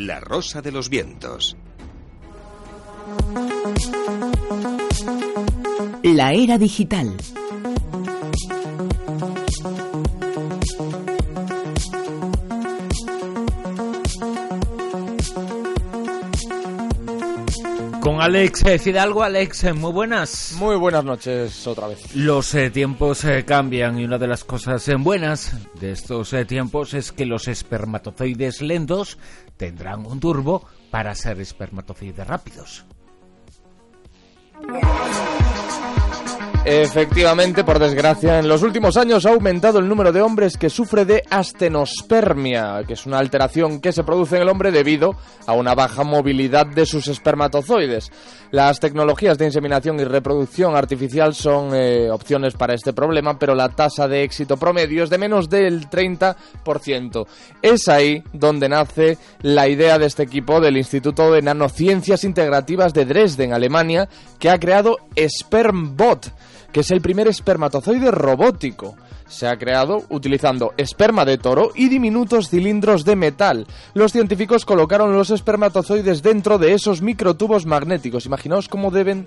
La Rosa de los Vientos. La era digital. Con Alex eh, Fidalgo. Alex, eh, muy buenas. Muy buenas noches otra vez. Los eh, tiempos eh, cambian y una de las cosas eh, buenas de estos eh, tiempos es que los espermatozoides lentos tendrán un turbo para ser espermatozoides rápidos. Efectivamente, por desgracia, en los últimos años ha aumentado el número de hombres que sufre de astenospermia, que es una alteración que se produce en el hombre debido a una baja movilidad de sus espermatozoides. Las tecnologías de inseminación y reproducción artificial son eh, opciones para este problema, pero la tasa de éxito promedio es de menos del 30%. Es ahí donde nace la idea de este equipo del Instituto de Nanociencias Integrativas de Dresden, Alemania, que ha creado SpermBot que es el primer espermatozoide robótico. Se ha creado utilizando esperma de toro y diminutos cilindros de metal. Los científicos colocaron los espermatozoides dentro de esos microtubos magnéticos. Imaginaos cómo deben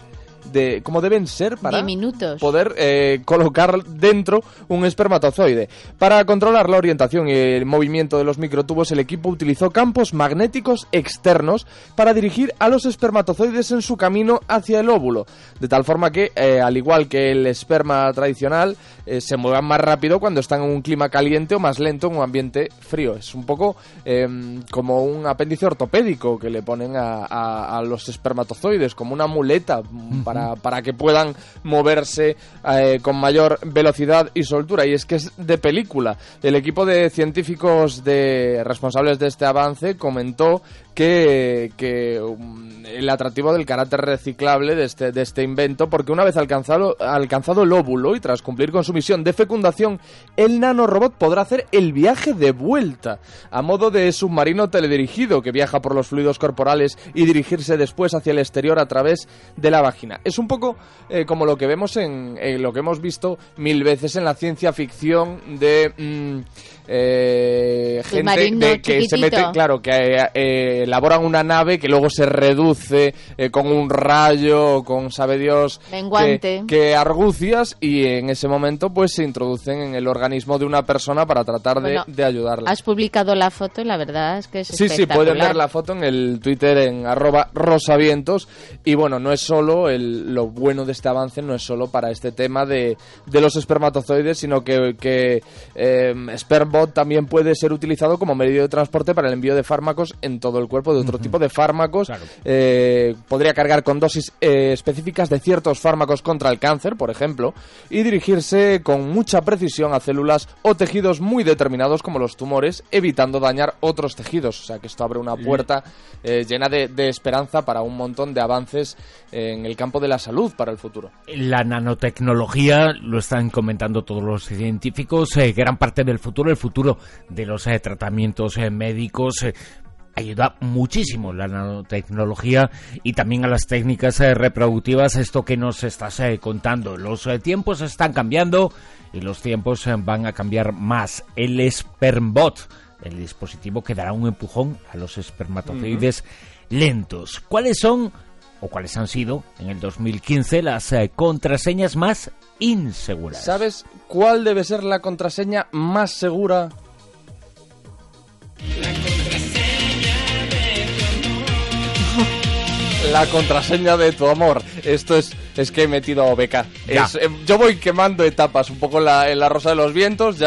de cómo deben ser para Diminutos. poder eh, colocar dentro un espermatozoide. Para controlar la orientación y el movimiento de los microtubos, el equipo utilizó campos magnéticos externos para dirigir a los espermatozoides en su camino hacia el óvulo, de tal forma que, eh, al igual que el esperma tradicional, eh, se muevan más rápido cuando están en un clima caliente o más lento en un ambiente frío. Es un poco eh, como un apéndice ortopédico que le ponen a, a- a los espermatozoides, como una muleta mm, para, para que puedan moverse eh, con mayor velocidad y soltura. Y es que es de película. El equipo de científicos de responsables de este avance comentó que, que, um, el atractivo del carácter reciclable de este, de este invento, porque una vez alcanzado, alcanzado el óvulo y tras cumplir con su misión de fecundación, el nanorobot podrá hacer el viaje de vuelta, a modo de submarino teledirigido que viaja por los fluidos corporales y dirigirse después hacia el exterior a través de la vagina. Es un poco eh, como lo que vemos en, en lo que hemos visto mil veces en la ciencia ficción de mm, eh, gente de que se mete, claro, que eh, elaboran una nave que luego se reduce eh, con un rayo, con sabe Dios que, que argucias y en ese momento pues se introducen en el organismo de una persona para tratar de, Bueno, de ayudarla. Has publicado la foto y la verdad es que es Sí, sí, pueden ver la foto en el Twitter en arroba rosavientos. Y bueno, no es solo, el, lo bueno de este avance no es solo para este tema de, de los espermatozoides, sino que, que eh, SpermBot también puede ser utilizado como medio de transporte para el envío de fármacos en todo el cuerpo, de otro tipo de fármacos. Claro. Eh, podría cargar con dosis eh, específicas de ciertos fármacos contra el cáncer, por ejemplo, y dirigirse con mucha precisión a células o tejidos muy determinados como los tumores, evitando dañar otros tejidos. O sea que esto abre una puerta llena de, de esperanza para un montón de avances en el campo de la salud para el futuro. La nanotecnología, lo están comentando todos los científicos, eh, gran parte del futuro, el futuro de los eh, tratamientos eh, médicos. Ayuda muchísimo la nanotecnología y también a las técnicas eh, reproductivas, esto que nos estás eh, contando. Los eh, tiempos están cambiando y los tiempos van a cambiar más. El SpermBot, el dispositivo que dará un empujón a los espermatozoides lentos. ¿Cuáles son o cuáles han sido en el 2015 las eh, contraseñas más inseguras? ¿Sabes cuál debe ser la contraseña más segura? La contraseña de tu amor. Esto es, es que he metido beca. Es, eh, yo voy quemando etapas un poco en la, en la Rosa de los Vientos. Ya